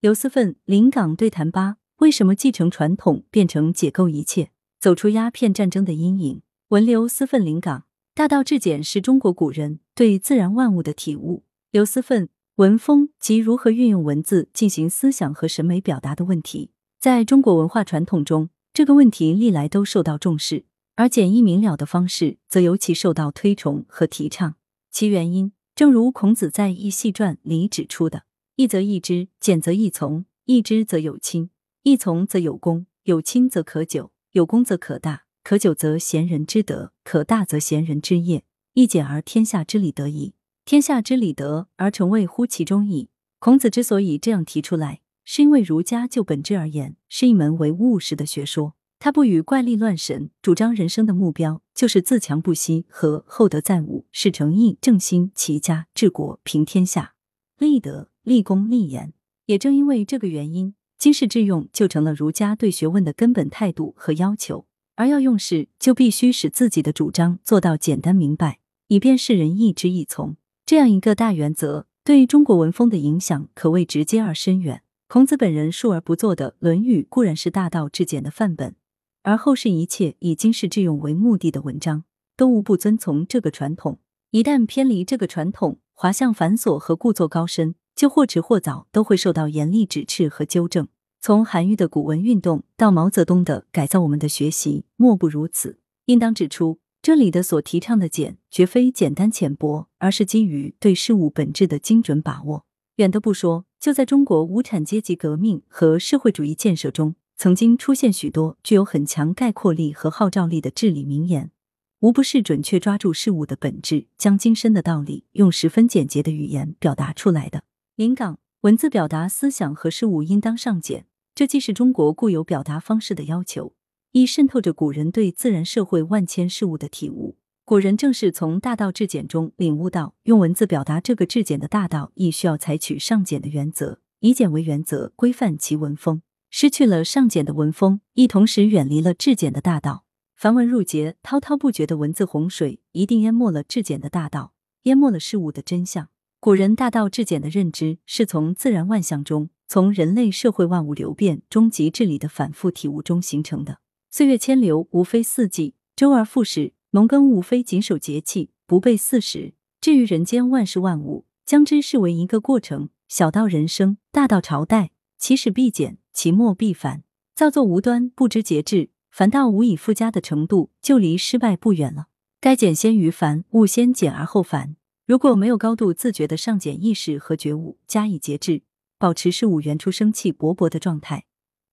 刘思奋临港对谈八：为什么继承传统变成解构一切，走出鸦片战争的阴影？文刘思奋临港，大道至简是中国古人对自然万物的体悟。刘思奋文风及如何运用文字进行思想和审美表达的问题，在中国文化传统中，这个问题历来都受到重视，而简易明了的方式则尤其受到推崇和提倡。其原因，正如孔子在《易系传》里指出的：“易则易之，简则易从。易之则有亲，易从则有功。有亲则可久，有功则可大。可久则贤人之德，可大则贤人之业。易简而天下之理得矣。天下之理得而成谓乎其中矣。”孔子之所以这样提出来，是因为儒家就本质而言是一门唯物实的学说。他不与怪力乱神，主张人生的目标就是自强不息和厚德载物，是诚意正心齐家治国平天下，立德立功立言。也正因为这个原因，经世致用就成了儒家对学问的根本态度和要求。而要用事，就必须使自己的主张做到简单明白，以便世人易知易从。这样一个大原则，对中国文风的影响可谓直接而深远。孔子本人述而不作的《论语》固然是大道至简的范本。而后世一切以经世致用为目的的文章，都无不遵从这个传统。一旦偏离这个传统，滑向繁琐和故作高深，就或迟或早都会受到严厉指斥和纠正。从韩愈的古文运动到毛泽东的改造我们的学习，莫不如此。应当指出，这里的所提倡的简，绝非简单浅薄，而是基于对事物本质的精准把握。远的不说，就在中国无产阶级革命和社会主义建设中。曾经出现许多具有很强概括力和号召力的至理名言，无不是准确抓住事物的本质，将精深的道理用十分简洁的语言表达出来的。临港文字表达思想和事物应当上简，这既是中国固有表达方式的要求，亦渗透着古人对自然社会万千事物的体悟。古人正是从大道至简中领悟到，用文字表达这个至简的大道，亦需要采取上简的原则，以简为原则，规范其文风。失去了上简的文风，亦同时远离了至简的大道。繁文缛节、滔滔不绝的文字洪水，一定淹没了至简的大道，淹没了事物的真相。古人大道至简的认知，是从自然万象中，从人类社会万物流变、终极治理的反复体悟中形成的。岁月迁流，无非四季；周而复始，农耕无非谨守节气，不背四时。至于人间万事万物，将之视为一个过程，小到人生，大到朝代，其始必简。其末必繁，造作无端，不知节制，凡到无以复加的程度，就离失败不远了。该简先于繁，勿先简而后繁。如果没有高度自觉的上简意识和觉悟，加以节制，保持事物原初生气勃勃的状态，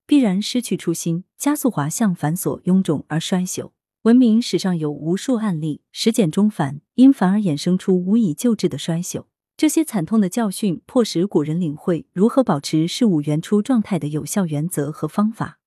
必然失去初心，加速滑向繁琐臃肿而衰朽。文明史上有无数案例，实简中繁，因繁而衍生出无以救治的衰朽。这些惨痛的教训，迫使古人领会如何保持事物原初状态的有效原则和方法，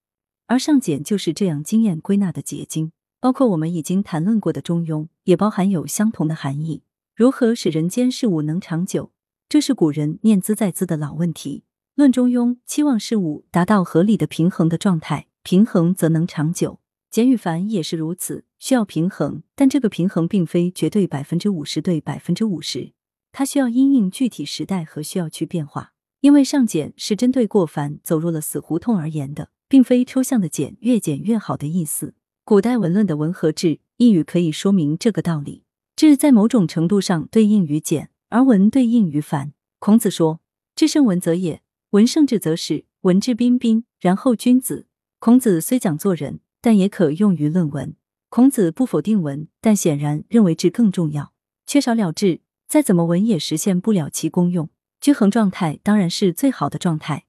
而上简就是这样经验归纳的结晶。包括我们已经谈论过的中庸，也包含有相同的含义。如何使人间事物能长久，这是古人念兹在兹的老问题。论中庸，期望事物达到合理的平衡的状态，平衡则能长久。简与繁也是如此，需要平衡，但这个平衡并非绝对百分之五十对百分之五十。它需要因应具体时代和需要去变化，因为上简是针对过繁走入了死胡同而言的，并非抽象的简越简越好的意思。古代文论的文和志一语可以说明这个道理。志在某种程度上对应于简，而文对应于繁。孔子说：“志胜文则也，文胜志则始。文质彬彬，然后君子。”孔子虽讲做人，但也可用于论文。孔子不否定文，但显然认为志更重要。缺少了志。再怎么文也实现不了其功用。均衡状态当然是最好的状态，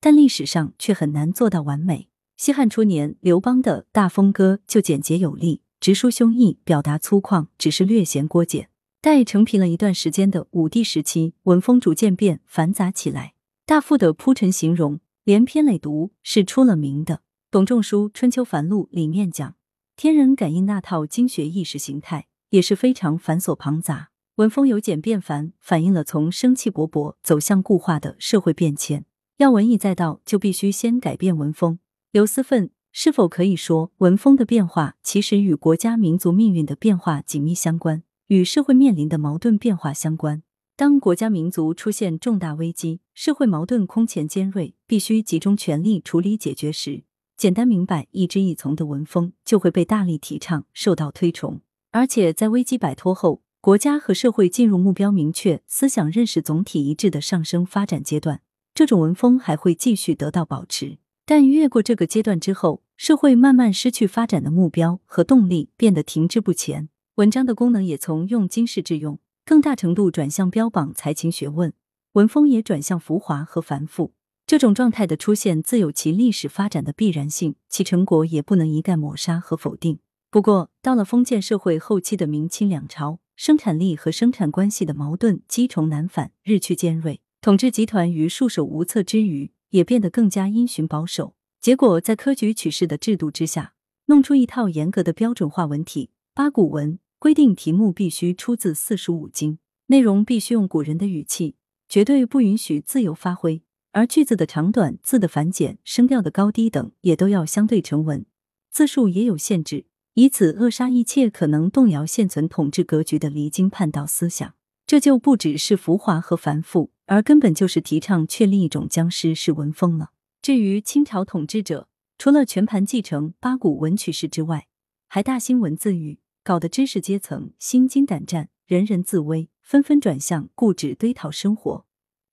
但历史上却很难做到完美。西汉初年，刘邦的大风歌就简洁有力，直抒胸臆，表达粗犷，只是略显过简。待成平了一段时间的武帝时期，文风逐渐变繁杂起来。大赋的铺陈形容，连篇累牍，是出了名的。董仲舒《春秋繁露》里面讲，天人感应那套经学意识形态，也是非常繁琐庞杂。文风由简变繁，反映了从生气勃勃走向固化的社会变迁。要文艺载道，就必须先改变文风。刘思奋是否可以说，文风的变化其实与国家民族命运的变化紧密相关，与社会面临的矛盾变化相关？当国家民族出现重大危机，社会矛盾空前尖锐，必须集中全力处理解决时，简单明白、一枝一从的文风就会被大力提倡、受到推崇。而且在危机摆脱后，国家和社会进入目标明确、思想认识总体一致的上升发展阶段，这种文风还会继续得到保持。但越过这个阶段之后，社会慢慢失去发展的目标和动力，变得停滞不前。文章的功能也从用经世致用。更大程度转向标榜才情学问，文风也转向浮华和繁复。这种状态的出现自有其历史发展的必然性，其成果也不能一概抹杀和否定。不过，到了封建社会后期的明清两朝，生产力和生产关系的矛盾积重难返，日趋尖锐。统治集团于束手无策之余，也变得更加因循保守。结果，在科举取士的制度之下，弄出一套严格的标准化文体八股文。规定题目必须出自四书五经，内容必须用古人的语气，绝对不允许自由发挥。而句子的长短、字的繁简、声调的高低等，也都要相对成文，字数也有限制，以此扼杀一切可能动摇现存统治格局的离经叛道思想。这就不只是浮华和繁复，而根本就是提倡确立一种僵尸式文风了。至于清朝统治者，除了全盘继承八股文曲式之外，还大兴文字狱。搞得知识阶层心惊胆战，人人自危，纷纷转向固执堆讨生活，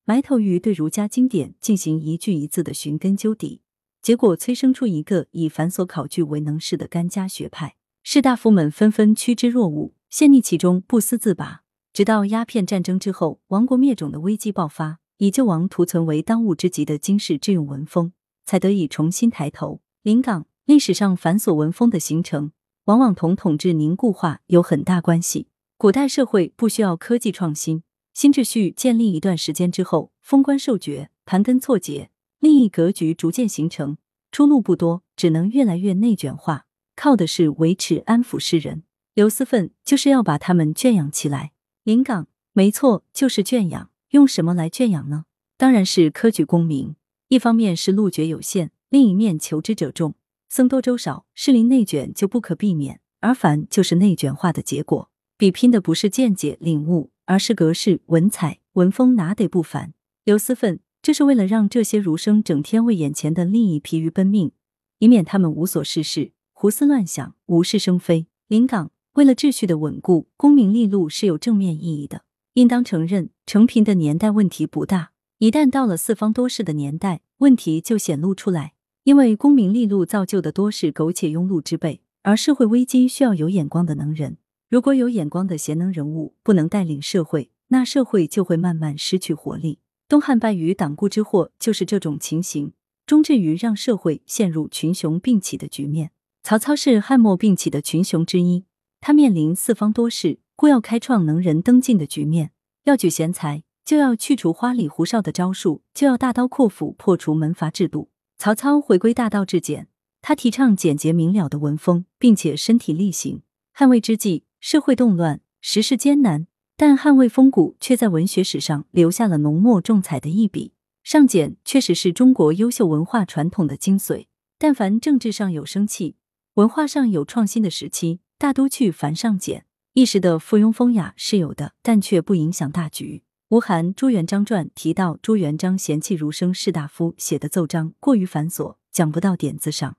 埋头于对儒家经典进行一句一字的寻根究底，结果催生出一个以繁琐考据为能事的干家学派，士大夫们纷纷趋之若鹜，陷溺其中不思自拔。直到鸦片战争之后，亡国灭种的危机爆发，以救亡图存为当务之急的经世致用文风才得以重新抬头。临港历史上繁琐文风的形成。往往同统治凝固化有很大关系。古代社会不需要科技创新，新秩序建立一段时间之后，封官受爵，盘根错节，利益格局逐渐形成，出路不多，只能越来越内卷化，靠的是维持安抚世人。刘思奋就是要把他们圈养起来。临港，没错，就是圈养。用什么来圈养呢？当然是科举功名。一方面是路爵有限，另一面求知者众。僧多粥少，士林内卷就不可避免，而凡就是内卷化的结果。比拼的不是见解领悟，而是格式文采文风，哪得不凡？刘思奋，这是为了让这些儒生整天为眼前的利益疲于奔命，以免他们无所事事、胡思乱想、无事生非。临港，为了秩序的稳固，功名利禄是有正面意义的。应当承认，成平的年代问题不大，一旦到了四方多事的年代，问题就显露出来。因为功名利禄造就的多是苟且庸碌之辈，而社会危机需要有眼光的能人。如果有眼光的贤能人物不能带领社会，那社会就会慢慢失去活力。东汉败于党锢之祸就是这种情形，终至于让社会陷入群雄并起的局面。曹操是汉末并起的群雄之一，他面临四方多事，故要开创能人登进的局面，要举贤才，就要去除花里胡哨的招数，就要大刀阔斧破除门阀制度。曹操回归大道至简，他提倡简洁明了的文风，并且身体力行。汉魏之际，社会动乱，时势艰难，但汉魏风骨却在文学史上留下了浓墨重彩的一笔。上简确实是中国优秀文化传统的精髓。但凡政治上有生气，文化上有创新的时期，大都去繁上简。一时的附庸风雅是有的，但却不影响大局。吴晗《朱元璋传》提到，朱元璋嫌弃儒生士大夫写的奏章过于繁琐，讲不到点子上，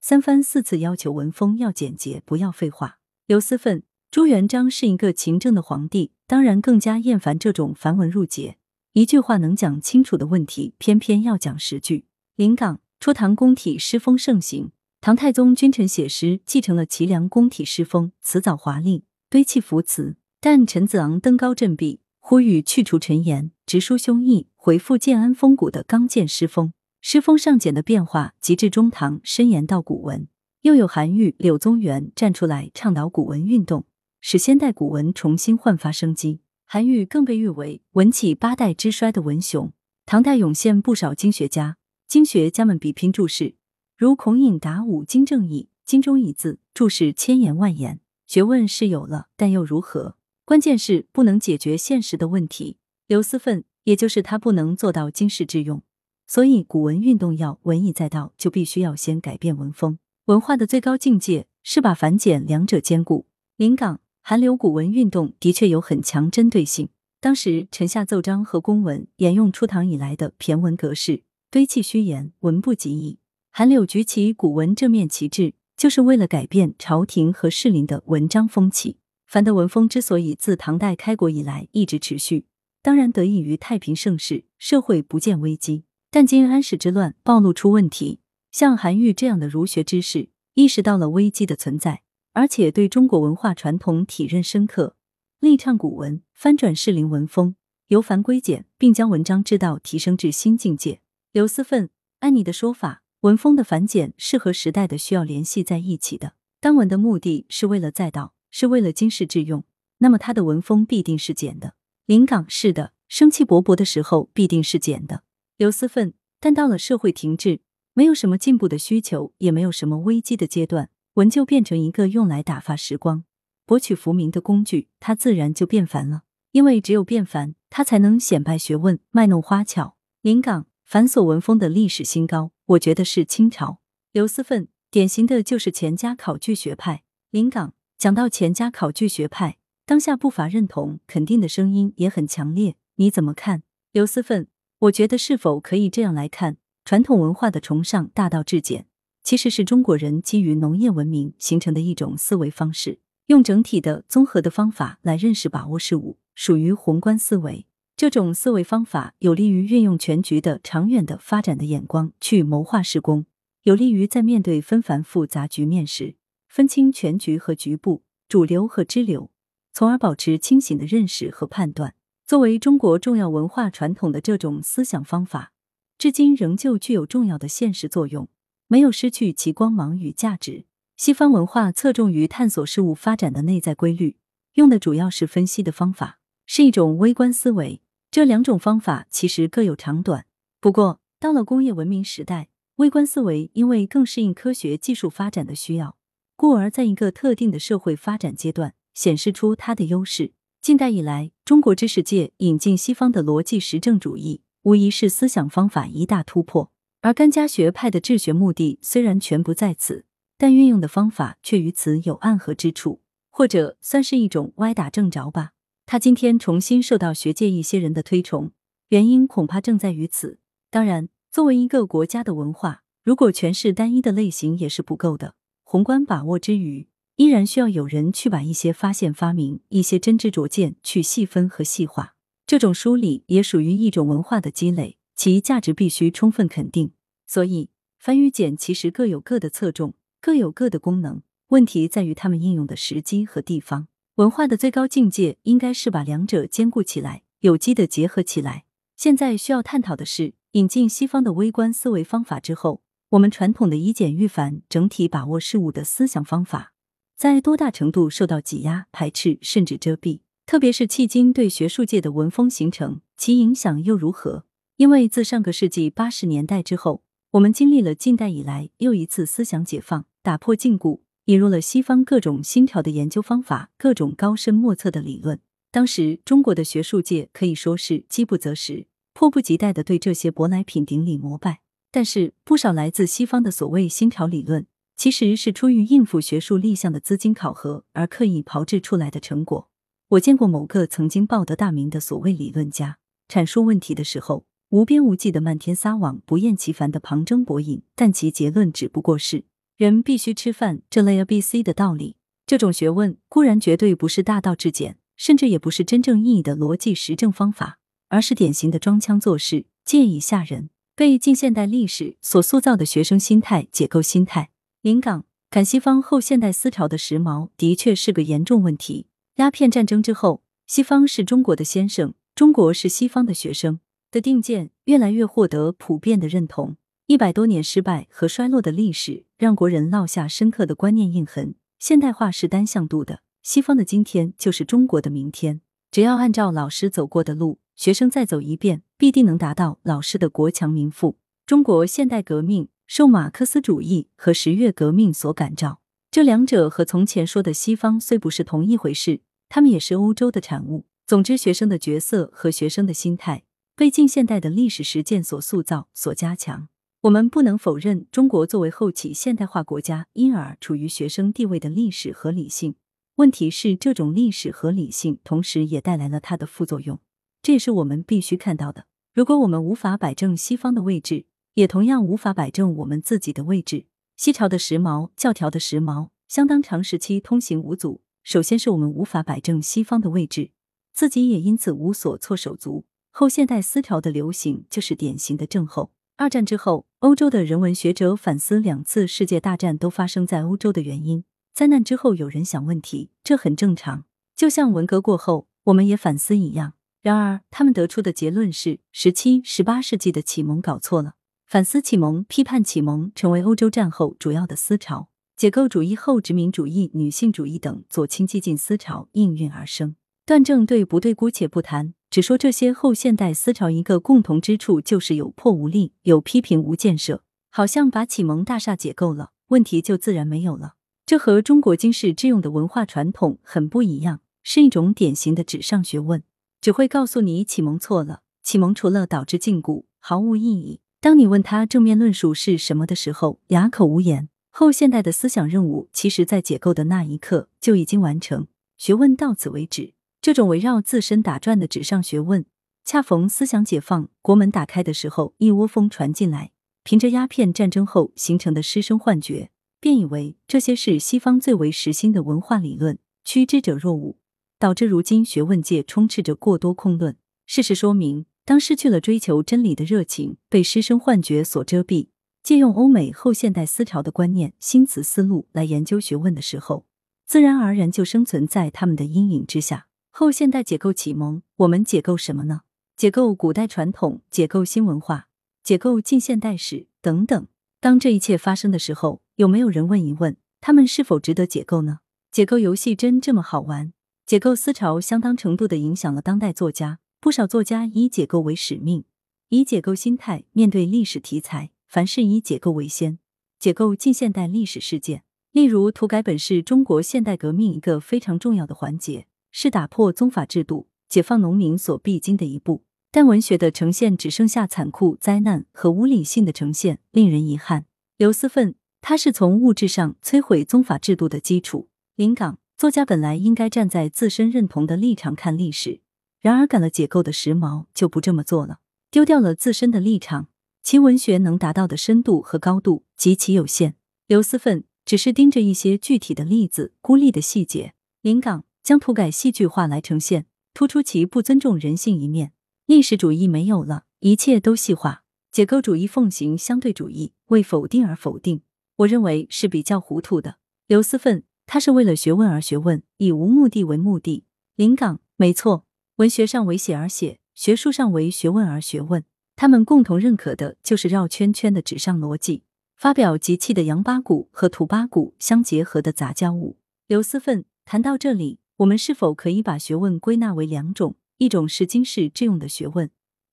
三番四次要求文风要简洁，不要废话。刘思奋，朱元璋是一个勤政的皇帝，当然更加厌烦这种繁文缛节，一句话能讲清楚的问题，偏偏要讲十句。临港初唐宫体诗风盛行，唐太宗君臣写诗继承了齐梁宫体诗风，辞藻华丽，堆砌浮词，但陈子昂登高振臂。呼吁去除陈言，直抒胸臆，回复建安风骨的刚健诗风。诗风上简的变化，及至中唐深研到古文，又有韩愈、柳宗元站出来倡导古文运动，使先代古文重新焕发生机。韩愈更被誉为文起八代之衰的文雄。唐代涌现不少经学家，经学家们比拼注释，如孔颖达五经正义，经中一字注释千言万言，学问是有了，但又如何？关键是不能解决现实的问题。刘思奋，也就是他不能做到经世致用，所以古文运动要文以载道，就必须要先改变文风。文化的最高境界是把繁简两者兼顾。临港韩流古文运动的确有很强针对性，当时臣下奏章和公文沿用初唐以来的骈文格式，堆砌虚言，文不及义。韩柳举起古文正面旗帜，就是为了改变朝廷和士林的文章风气。凡的文风之所以自唐代开国以来一直持续，当然得益于太平盛世，社会不见危机。但今安史之乱暴露出问题，像韩愈这样的儒学之士意识到了危机的存在，而且对中国文化传统体认深刻，力倡古文，翻转士林文风，由繁归简，并将文章之道提升至新境界。刘思奋，按你的说法，文风的繁简是和时代的需要联系在一起的。当文的目的是为了载道。是为了经世致用，那么它的文风必定是简的。临港是的，生气勃勃的时候必定是简的。刘思奋，但到了社会停滞，没有什么进步的需求，也没有什么危机的阶段，文就变成一个用来打发时光、博取浮名的工具，它自然就变烦了。因为只有变烦，它才能显摆学问、卖弄花巧。临港繁琐文风的历史新高，我觉得是清朝。刘思奋，典型的就是钱家考据学派。临港。讲到钱家考据学派，当下不乏认同、肯定的声音也很强烈。你怎么看？刘思奋，我觉得是否可以这样来看：传统文化的崇尚大道至简，其实是中国人基于农业文明形成的一种思维方式，用整体的、综合的方法来认识、把握事物，属于宏观思维。这种思维方法有利于运用全局的、长远的发展的眼光去谋划施工，有利于在面对纷繁复杂局面时。分清全局和局部、主流和支流，从而保持清醒的认识和判断。作为中国重要文化传统的这种思想方法，至今仍旧具有重要的现实作用，没有失去其光芒与价值。西方文化侧重于探索事物发展的内在规律，用的主要是分析的方法，是一种微观思维。这两种方法其实各有长短。不过，到了工业文明时代，微观思维因为更适应科学技术发展的需要。故而，在一个特定的社会发展阶段，显示出它的优势。近代以来，中国知识界引进西方的逻辑实证主义，无疑是思想方法一大突破。而甘家学派的治学目的虽然全不在此，但运用的方法却与此有暗合之处，或者算是一种歪打正着吧。他今天重新受到学界一些人的推崇，原因恐怕正在于此。当然，作为一个国家的文化，如果全是单一的类型，也是不够的。宏观把握之余，依然需要有人去把一些发现、发明、一些真知灼见去细分和细化。这种梳理也属于一种文化的积累，其价值必须充分肯定。所以，繁与简其实各有各的侧重，各有各的功能。问题在于他们应用的时机和地方。文化的最高境界应该是把两者兼顾起来，有机的结合起来。现在需要探讨的是，引进西方的微观思维方法之后。我们传统的以简驭繁、整体把握事物的思想方法，在多大程度受到挤压、排斥甚至遮蔽？特别是迄今对学术界的文风形成，其影响又如何？因为自上个世纪八十年代之后，我们经历了近代以来又一次思想解放，打破禁锢，引入了西方各种新潮的研究方法、各种高深莫测的理论。当时中国的学术界可以说是饥不择食，迫不及待的对这些舶来品顶礼膜拜。但是，不少来自西方的所谓新潮理论，其实是出于应付学术立项的资金考核而刻意炮制出来的成果。我见过某个曾经报得大名的所谓理论家，阐述问题的时候，无边无际的漫天撒网，不厌其烦的旁征博引，但其结论只不过是人必须吃饭这类 A B C 的道理。这种学问固然绝对不是大道至简，甚至也不是真正意义的逻辑实证方法，而是典型的装腔作势，借以吓人。被近现代历史所塑造的学生心态、解构心态，临港赶西方后现代思潮的时髦，的确是个严重问题。鸦片战争之后，西方是中国的先生，中国是西方的学生的定见，越来越获得普遍的认同。一百多年失败和衰落的历史，让国人烙下深刻的观念印痕。现代化是单向度的，西方的今天就是中国的明天。只要按照老师走过的路。学生再走一遍，必定能达到老师的国强民富。中国现代革命受马克思主义和十月革命所感召，这两者和从前说的西方虽不是同一回事，他们也是欧洲的产物。总之，学生的角色和学生的心态被近现代的历史实践所塑造、所加强。我们不能否认，中国作为后起现代化国家，因而处于学生地位的历史和理性。问题是，这种历史和理性同时也带来了它的副作用。这也是我们必须看到的。如果我们无法摆正西方的位置，也同样无法摆正我们自己的位置。西朝的时髦，教条的时髦，相当长时期通行无阻。首先是我们无法摆正西方的位置，自己也因此无所措手足。后现代思潮的流行就是典型的症候。二战之后，欧洲的人文学者反思两次世界大战都发生在欧洲的原因。灾难之后，有人想问题，这很正常。就像文革过后，我们也反思一样。然而，他们得出的结论是：十七、十八世纪的启蒙搞错了。反思启蒙、批判启蒙，成为欧洲战后主要的思潮。解构主义、后殖民主义、女性主义等左倾激进思潮应运而生。断正对不对姑且不谈，只说这些后现代思潮一个共同之处就是有破无立，有批评无建设。好像把启蒙大厦解构了，问题就自然没有了。这和中国经世致用的文化传统很不一样，是一种典型的纸上学问，只会告诉你启蒙错了，启蒙除了导致禁锢，毫无意义。当你问他正面论述是什么的时候，哑口无言。后现代的思想任务，其实在解构的那一刻就已经完成，学问到此为止。这种围绕自身打转的纸上学问，恰逢思想解放、国门打开的时候，一窝蜂传进来，凭着鸦片战争后形成的师生幻觉。便以为这些是西方最为实心的文化理论，趋之者若鹜，导致如今学问界充斥着过多空论。事实说明，当失去了追求真理的热情，被师生幻觉所遮蔽，借用欧美后现代思潮的观念、新词思路来研究学问的时候，自然而然就生存在他们的阴影之下。后现代解构启蒙，我们解构什么呢？解构古代传统，解构新文化，解构近现代史等等。当这一切发生的时候，有没有人问一问，他们是否值得解构呢？解构游戏真这么好玩？解构思潮相当程度的影响了当代作家，不少作家以解构为使命，以解构心态面对历史题材，凡事以解构为先，解构近现代历史事件。例如，土改本是中国现代革命一个非常重要的环节，是打破宗法制度、解放农民所必经的一步。但文学的呈现只剩下残酷、灾难和无理性的呈现，令人遗憾。刘思奋，他是从物质上摧毁宗法制度的基础。临港作家本来应该站在自身认同的立场看历史，然而赶了解构的时髦，就不这么做了，丢掉了自身的立场，其文学能达到的深度和高度极其有限。刘思奋只是盯着一些具体的例子、孤立的细节。临港将土改戏剧化来呈现，突出其不尊重人性一面。历史主义没有了，一切都细化。解构主义奉行相对主义，为否定而否定，我认为是比较糊涂的。刘思奋，他是为了学问而学问，以无目的为目的。临港，没错，文学上为写而写，学术上为学问而学问。他们共同认可的就是绕圈圈的纸上逻辑，发表集气的洋八股和土八股相结合的杂交物。刘思奋谈到这里，我们是否可以把学问归纳为两种？一种是经世致用的学问，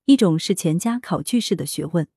一种是钱家考据式的学问。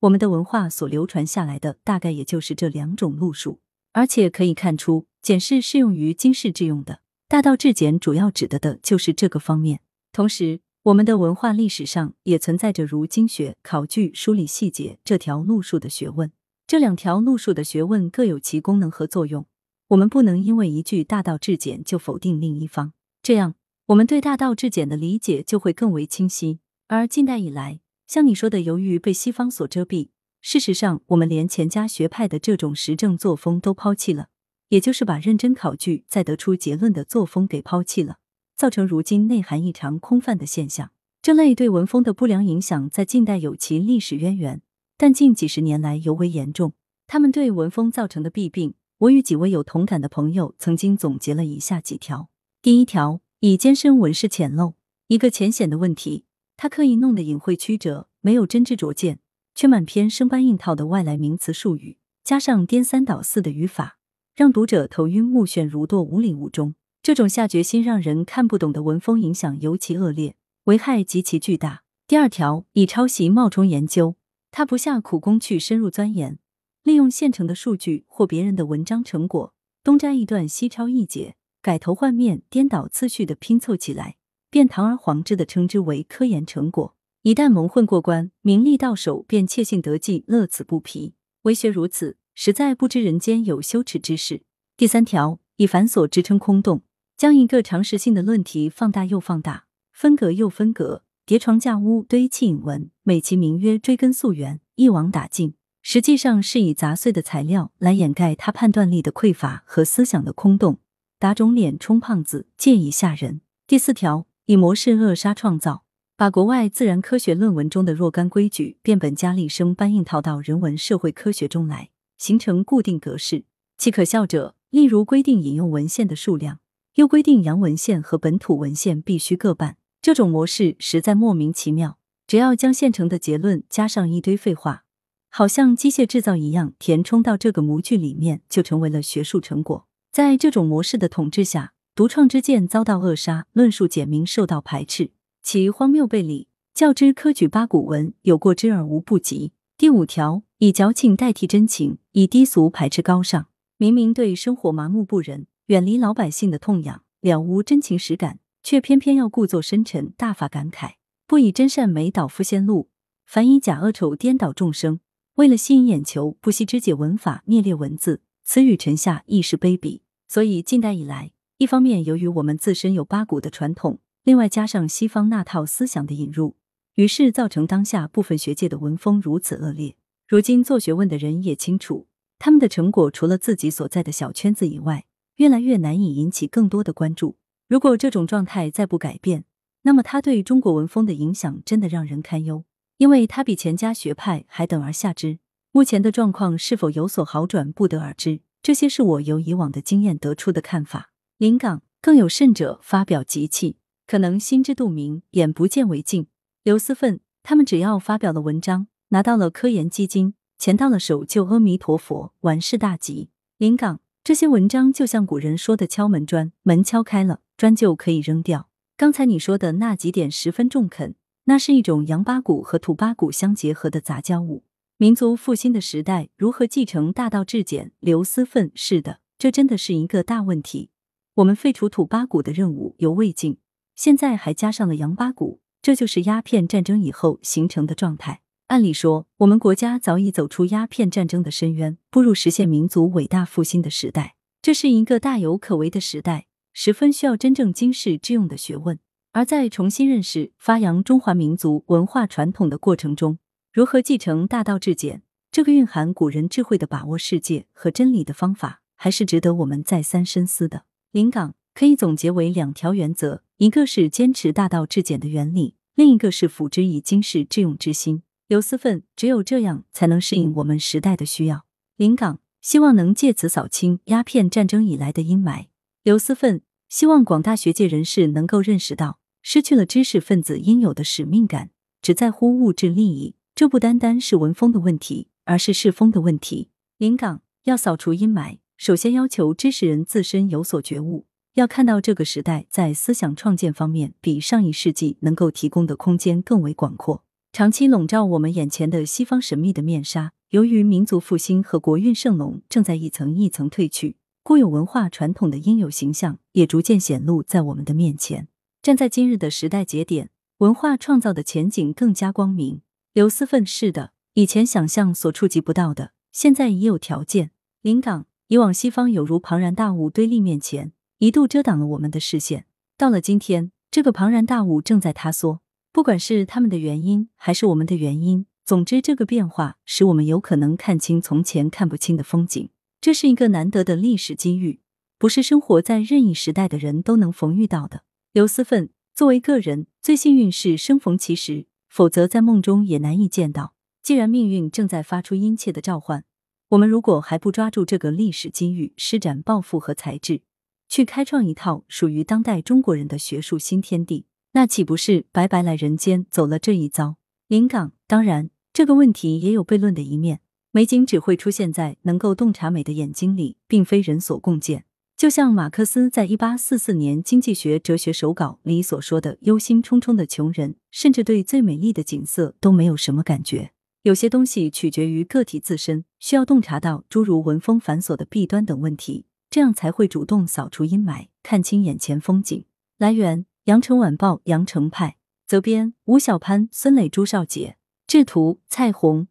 我们的文化所流传下来的，大概也就是这两种路数。而且可以看出，简是适用于经世致用的，大道至简主要指的的就是这个方面。同时，我们的文化历史上也存在着如经学、考据、梳理细节这条路数的学问。这两条路数的学问各有其功能和作用，我们不能因为一句大道至简就否定另一方，这样。我们对大道至简的理解就会更为清晰，而近代以来，像你说的，由于被西方所遮蔽，事实上，我们连钱家学派的这种实证作风都抛弃了，也就是把认真考据再得出结论的作风给抛弃了，造成如今内涵异常空泛的现象。这类对文风的不良影响，在近代有其历史渊源，但近几十年来尤为严重。他们对文风造成的弊病，我与几位有同感的朋友曾经总结了以下几条：第一条。以艰深文饰浅陋，一个浅显的问题，他刻意弄得隐晦曲折，没有真知灼见，却满篇生搬硬套的外来名词术语，加上颠三倒四的语法，让读者头晕目眩，如堕无里雾中。这种下决心让人看不懂的文风影响尤其恶劣，危害极其巨大。第二条，以抄袭冒充研究，他不下苦功去深入钻研，利用现成的数据或别人的文章成果，东摘一段西抄一节。改头换面、颠倒次序的拼凑起来，便堂而皇之的称之为科研成果。一旦蒙混过关，名利到手，便窃信得计，乐此不疲。为学如此，实在不知人间有羞耻之事。第三条，以繁琐支撑空洞，将一个常识性的论题放大又放大，分隔又分隔，叠床架屋堆砌引文，美其名曰追根溯源，一网打尽，实际上是以杂碎的材料来掩盖他判断力的匮乏和思想的空洞。打肿脸充胖子，借以吓人。第四条，以模式扼杀创造，把国外自然科学论文中的若干规矩变本加厉生搬硬套到人文社会科学中来，形成固定格式。其可笑者，例如规定引用文献的数量，又规定洋文献和本土文献必须各半。这种模式实在莫名其妙。只要将现成的结论加上一堆废话，好像机械制造一样，填充到这个模具里面，就成为了学术成果。在这种模式的统治下，独创之见遭到扼杀，论述简明受到排斥，其荒谬背离，较之科举八股文有过之而无不及。第五条，以矫情代替真情，以低俗排斥高尚。明明对生活麻木不仁，远离老百姓的痛痒，了无真情实感，却偏偏要故作深沉，大发感慨，不以真善美导夫先路，反以假恶丑颠倒众生。为了吸引眼球，不惜肢解文法，灭裂文字。此语臣下亦是卑鄙，所以近代以来，一方面由于我们自身有八股的传统，另外加上西方那套思想的引入，于是造成当下部分学界的文风如此恶劣。如今做学问的人也清楚，他们的成果除了自己所在的小圈子以外，越来越难以引起更多的关注。如果这种状态再不改变，那么他对中国文风的影响真的让人堪忧，因为他比钱家学派还等而下之。目前的状况是否有所好转，不得而知。这些是我由以往的经验得出的看法。临港更有甚者发表集气，可能心知肚明，眼不见为净。刘思奋他们只要发表了文章，拿到了科研基金，钱到了手，就阿弥陀佛，完事大吉。临港这些文章就像古人说的敲门砖，门敲开了，砖就可以扔掉。刚才你说的那几点十分中肯，那是一种洋八股和土八股相结合的杂交物。民族复兴的时代如何继承大道至简？留私愤是的，这真的是一个大问题。我们废除土八股的任务犹未尽，现在还加上了洋八股，这就是鸦片战争以后形成的状态。按理说，我们国家早已走出鸦片战争的深渊，步入实现民族伟大复兴的时代。这是一个大有可为的时代，十分需要真正经世致用的学问。而在重新认识、发扬中华民族文化传统的过程中，如何继承大道至简？这个蕴含古人智慧的把握世界和真理的方法，还是值得我们再三深思的。临港可以总结为两条原则：一个是坚持大道至简的原理，另一个是辅之以经世致用之心。刘思奋，只有这样才能适应我们时代的需要。临港希望能借此扫清鸦片战争以来的阴霾。刘思奋希望广大学界人士能够认识到，失去了知识分子应有的使命感，只在乎物质利益。这不单单是文风的问题，而是世风的问题。临港要扫除阴霾，首先要求知识人自身有所觉悟，要看到这个时代在思想创建方面比上一世纪能够提供的空间更为广阔。长期笼罩我们眼前的西方神秘的面纱，由于民族复兴和国运盛隆正在一层一层褪去，固有文化传统的应有形象也逐渐显露在我们的面前。站在今日的时代节点，文化创造的前景更加光明。刘思奋是的，以前想象所触及不到的，现在已有条件。临港以往西方有如庞然大物堆立面前，一度遮挡了我们的视线。到了今天，这个庞然大物正在塌缩。不管是他们的原因，还是我们的原因，总之这个变化使我们有可能看清从前看不清的风景。这是一个难得的历史机遇，不是生活在任意时代的人都能逢遇到的。刘思奋作为个人，最幸运是生逢其时。否则，在梦中也难以见到。既然命运正在发出殷切的召唤，我们如果还不抓住这个历史机遇，施展抱负和才智，去开创一套属于当代中国人的学术新天地，那岂不是白白来人间走了这一遭？临港，当然，这个问题也有悖论的一面。美景只会出现在能够洞察美的眼睛里，并非人所共见。就像马克思在一八四四年《经济学哲学手稿》里所说的：“忧心忡忡的穷人，甚至对最美丽的景色都没有什么感觉。”有些东西取决于个体自身，需要洞察到诸如文风繁琐的弊端等问题，这样才会主动扫除阴霾，看清眼前风景。来源：羊城晚报羊城派，责编：吴小潘、孙磊、朱少杰，制图：蔡红。